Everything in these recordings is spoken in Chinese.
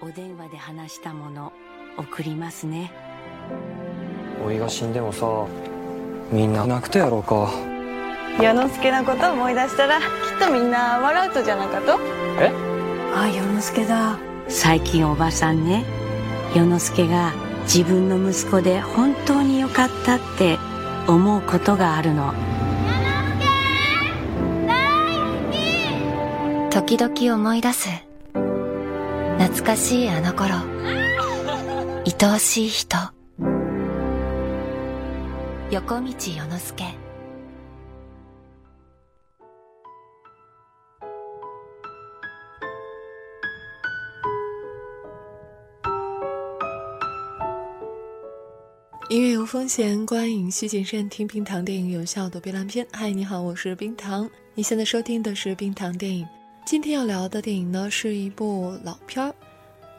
お電話で話したもの送りますね。おいが死んでもさみんな泣くとやろうか。世之助のこと思い出したらきっとみんな笑うとじゃなかと。え？あ世之助だ。最近おばさんね世之助が自分の息子で本当によかったって思うことがあるの。時々思い出す懐かしいあの頃愛おしい人横道世之助音乐有风险，观影需谨慎。听冰糖电影有效躲避烂片。嗨，你好，我是冰糖。你现在收听的是冰糖电影。 今天要聊的电影呢，是一部老片儿。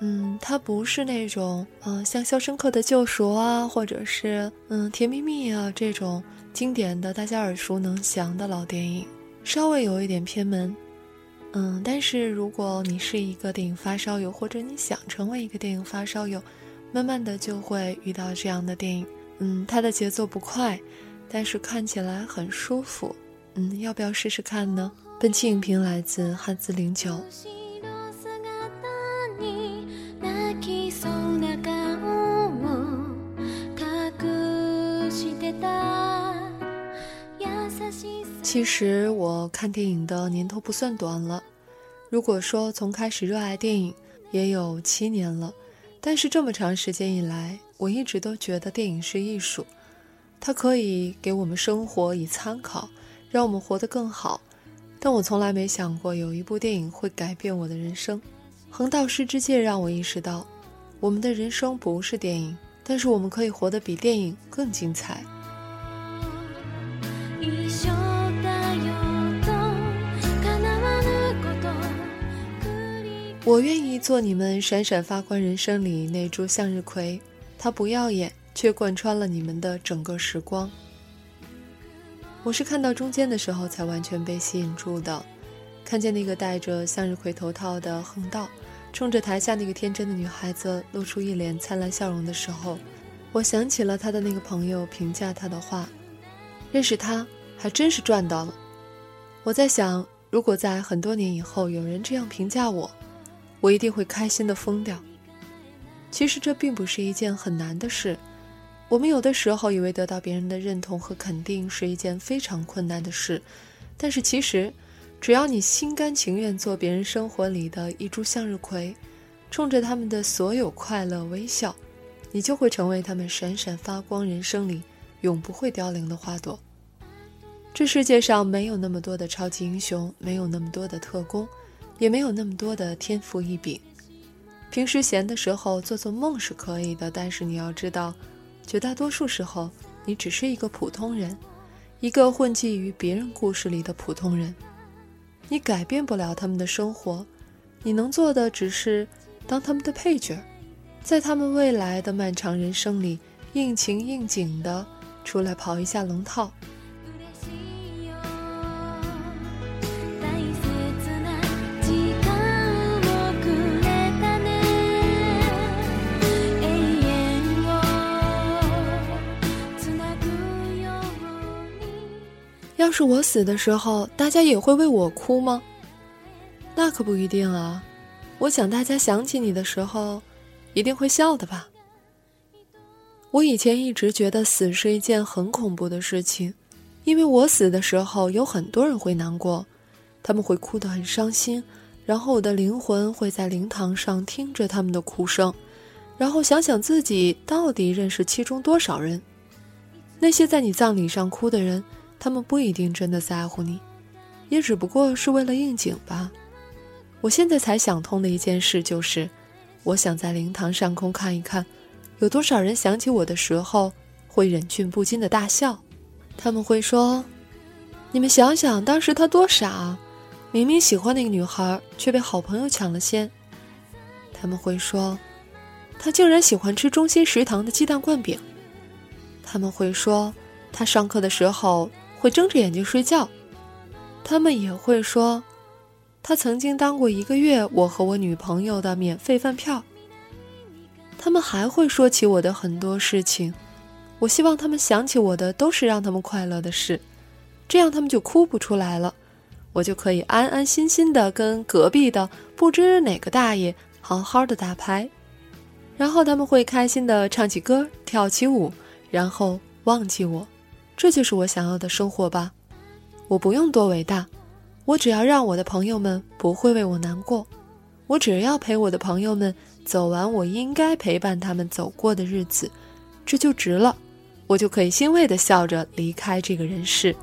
嗯，它不是那种嗯像《肖申克的救赎》啊，或者是嗯《甜蜜蜜》啊这种经典的大家耳熟能详的老电影，稍微有一点偏门。嗯，但是如果你是一个电影发烧友，或者你想成为一个电影发烧友，慢慢的就会遇到这样的电影。嗯，它的节奏不快，但是看起来很舒服。嗯，要不要试试看呢？本期影评来自汉字零九。其实我看电影的年头不算短了，如果说从开始热爱电影，也有七年了。但是这么长时间以来，我一直都觉得电影是艺术，它可以给我们生活以参考，让我们活得更好。但我从来没想过有一部电影会改变我的人生。横道世之介让我意识到，我们的人生不是电影，但是我们可以活得比电影更精彩。我愿意做你们闪闪发光人生里那株向日葵，它不耀眼，却贯穿了你们的整个时光。我是看到中间的时候才完全被吸引住的，看见那个戴着向日葵头套的横道，冲着台下那个天真的女孩子露出一脸灿烂笑容的时候，我想起了他的那个朋友评价他的话：“认识他还真是赚到了。”我在想，如果在很多年以后有人这样评价我。我一定会开心的疯掉。其实这并不是一件很难的事。我们有的时候以为得到别人的认同和肯定是一件非常困难的事，但是其实，只要你心甘情愿做别人生活里的一株向日葵，冲着他们的所有快乐微笑，你就会成为他们闪闪发光人生里永不会凋零的花朵。这世界上没有那么多的超级英雄，没有那么多的特工。也没有那么多的天赋异禀，平时闲的时候做做梦是可以的，但是你要知道，绝大多数时候你只是一个普通人，一个混迹于别人故事里的普通人，你改变不了他们的生活，你能做的只是当他们的配角，在他们未来的漫长人生里应情应景的出来跑一下龙套。要是我死的时候，大家也会为我哭吗？那可不一定啊。我想大家想起你的时候，一定会笑的吧。我以前一直觉得死是一件很恐怖的事情，因为我死的时候有很多人会难过，他们会哭得很伤心，然后我的灵魂会在灵堂上听着他们的哭声，然后想想自己到底认识其中多少人，那些在你葬礼上哭的人。他们不一定真的在乎你，也只不过是为了应景吧。我现在才想通的一件事就是，我想在灵堂上空看一看，有多少人想起我的时候会忍俊不禁的大笑。他们会说：“你们想想，当时他多傻，明明喜欢那个女孩，却被好朋友抢了先。”他们会说：“他竟然喜欢吃中心食堂的鸡蛋灌饼。”他们会说：“他上课的时候。”会睁着眼睛睡觉，他们也会说：“他曾经当过一个月我和我女朋友的免费饭票。他们还会说起我的很多事情，我希望他们想起我的都是让他们快乐的事，这样他们就哭不出来了，我就可以安安心心的跟隔壁的不知哪个大爷好好的打牌，然后他们会开心的唱起歌，跳起舞，然后忘记我，这就是我想要的生活吧。我不用多伟大，我只要让我的朋友们不会为我难过，我只要陪我的朋友们。走完我应该陪伴他们走过的日子，这就值了，我就可以欣慰地笑着离开这个人世。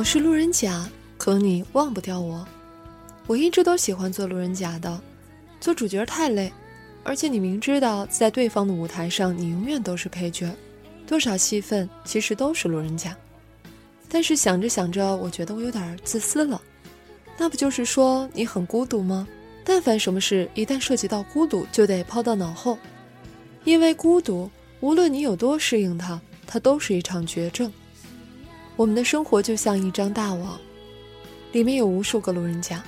我是路人甲，可你忘不掉我。我一直都喜欢做路人甲的，做主角太累。而且你明知道，在对方的舞台上，你永远都是配角，多少戏份其实都是路人甲。但是想着想着，我觉得我有点自私了。那不就是说你很孤独吗？但凡什么事一旦涉及到孤独，就得抛到脑后，因为孤独，无论你有多适应它，它都是一场绝症。我们的生活就像一张大网，里面有无数个路人甲，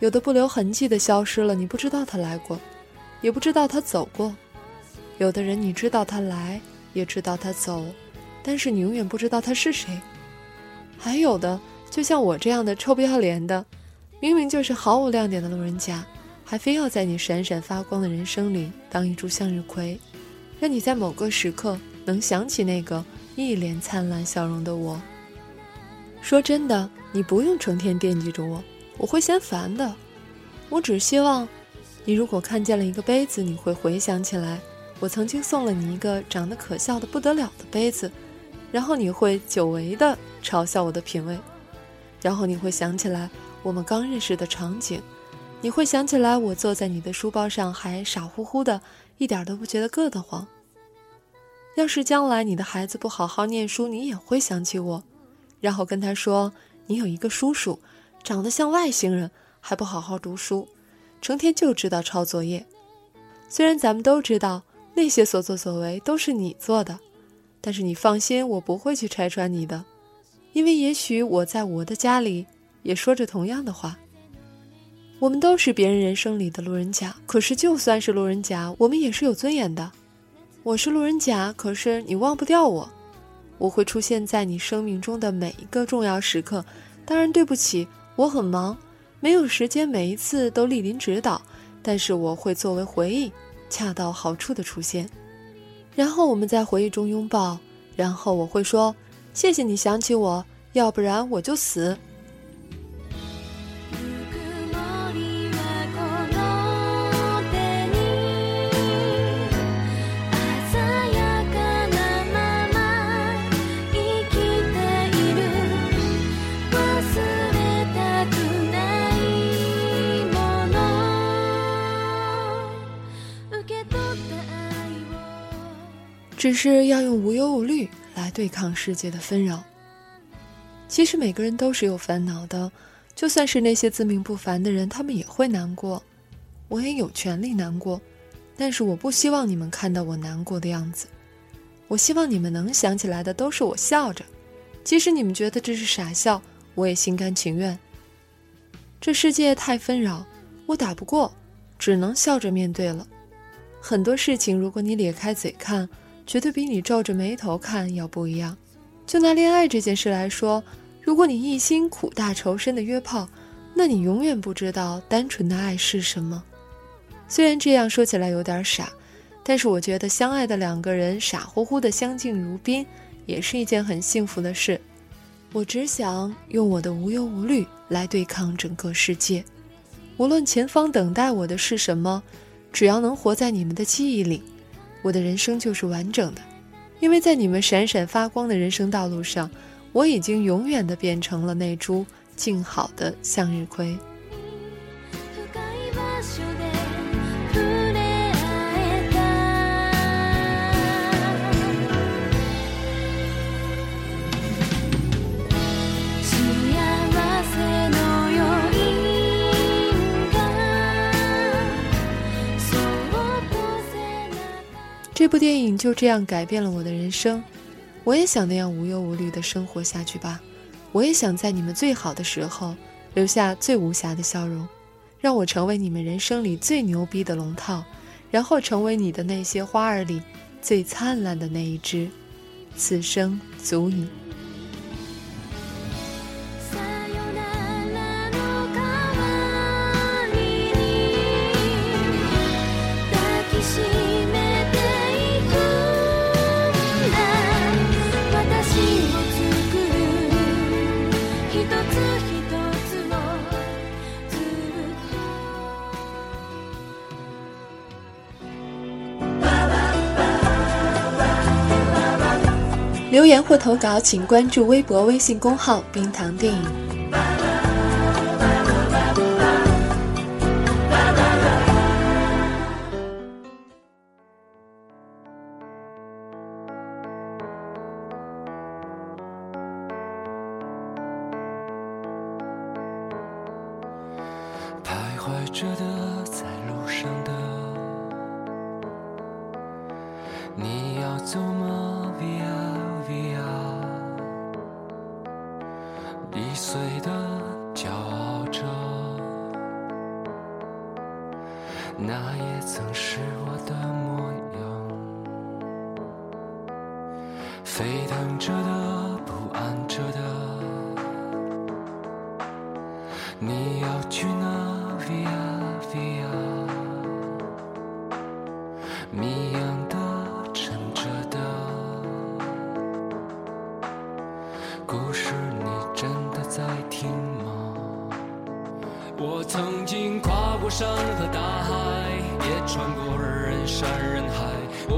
有的不留痕迹的消失了，你不知道他来过。也不知道他走过，有的人你知道他来，也知道他走，但是你永远不知道他是谁。还有的，就像我这样的臭不要脸的，明明就是毫无亮点的路人甲，还非要在你闪闪发光的人生里当一株向日葵，让你在某个时刻能想起那个一脸灿烂笑容的我。说真的，你不用成天惦记着我，我会嫌烦的。我只希望。你如果看见了一个杯子，你会回想起来，我曾经送了你一个长得可笑的不得了的杯子，然后你会久违的嘲笑我的品味，然后你会想起来我们刚认识的场景，你会想起来我坐在你的书包上还傻乎乎的，一点都不觉得硌得慌。要是将来你的孩子不好好念书，你也会想起我，然后跟他说你有一个叔叔，长得像外星人，还不好好读书。成天就知道抄作业，虽然咱们都知道那些所作所为都是你做的，但是你放心，我不会去拆穿你的，因为也许我在我的家里也说着同样的话。我们都是别人人生里的路人甲，可是就算是路人甲，我们也是有尊严的。我是路人甲，可是你忘不掉我，我会出现在你生命中的每一个重要时刻。当然，对不起，我很忙。没有时间每一次都莅临指导，但是我会作为回忆，恰到好处的出现，然后我们在回忆中拥抱，然后我会说：“谢谢你想起我，要不然我就死。”只是要用无忧无虑来对抗世界的纷扰。其实每个人都是有烦恼的，就算是那些自命不凡的人，他们也会难过。我也有权利难过，但是我不希望你们看到我难过的样子。我希望你们能想起来的都是我笑着，即使你们觉得这是傻笑，我也心甘情愿。这世界太纷扰，我打不过，只能笑着面对了。很多事情，如果你咧开嘴看。绝对比你皱着眉头看要不一样。就拿恋爱这件事来说，如果你一心苦大仇深的约炮，那你永远不知道单纯的爱是什么。虽然这样说起来有点傻，但是我觉得相爱的两个人傻乎乎的相敬如宾，也是一件很幸福的事。我只想用我的无忧无虑来对抗整个世界，无论前方等待我的是什么，只要能活在你们的记忆里。我的人生就是完整的，因为在你们闪闪发光的人生道路上，我已经永远的变成了那株静好的向日葵。这部电影就这样改变了我的人生。我也想那样无忧无虑的生活下去吧。我也想在你们最好的时候留下最无瑕的笑容，让我成为你们人生里最牛逼的龙套，然后成为你的那些花儿里最灿烂的那一只。此生足矣。留言或投稿，请关注微博、微信公号“冰糖电影”。徘徊着的，碎的，骄傲着，那也曾是我的模样。沸腾着的，不安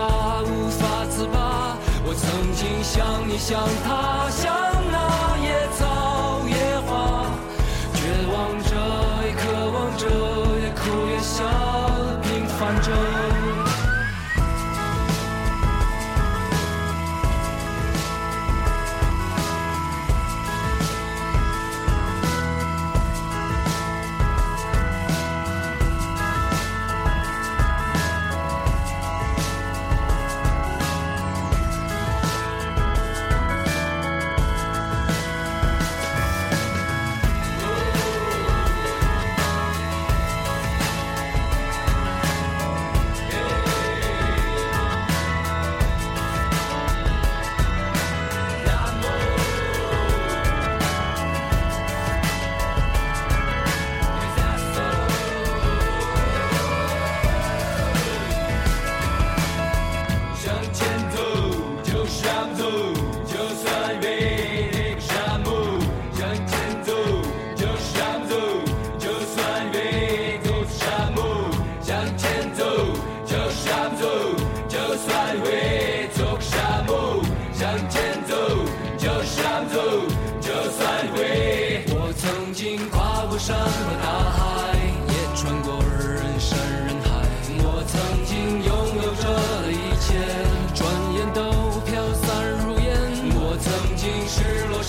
无法自拔。我曾经像你，像他，像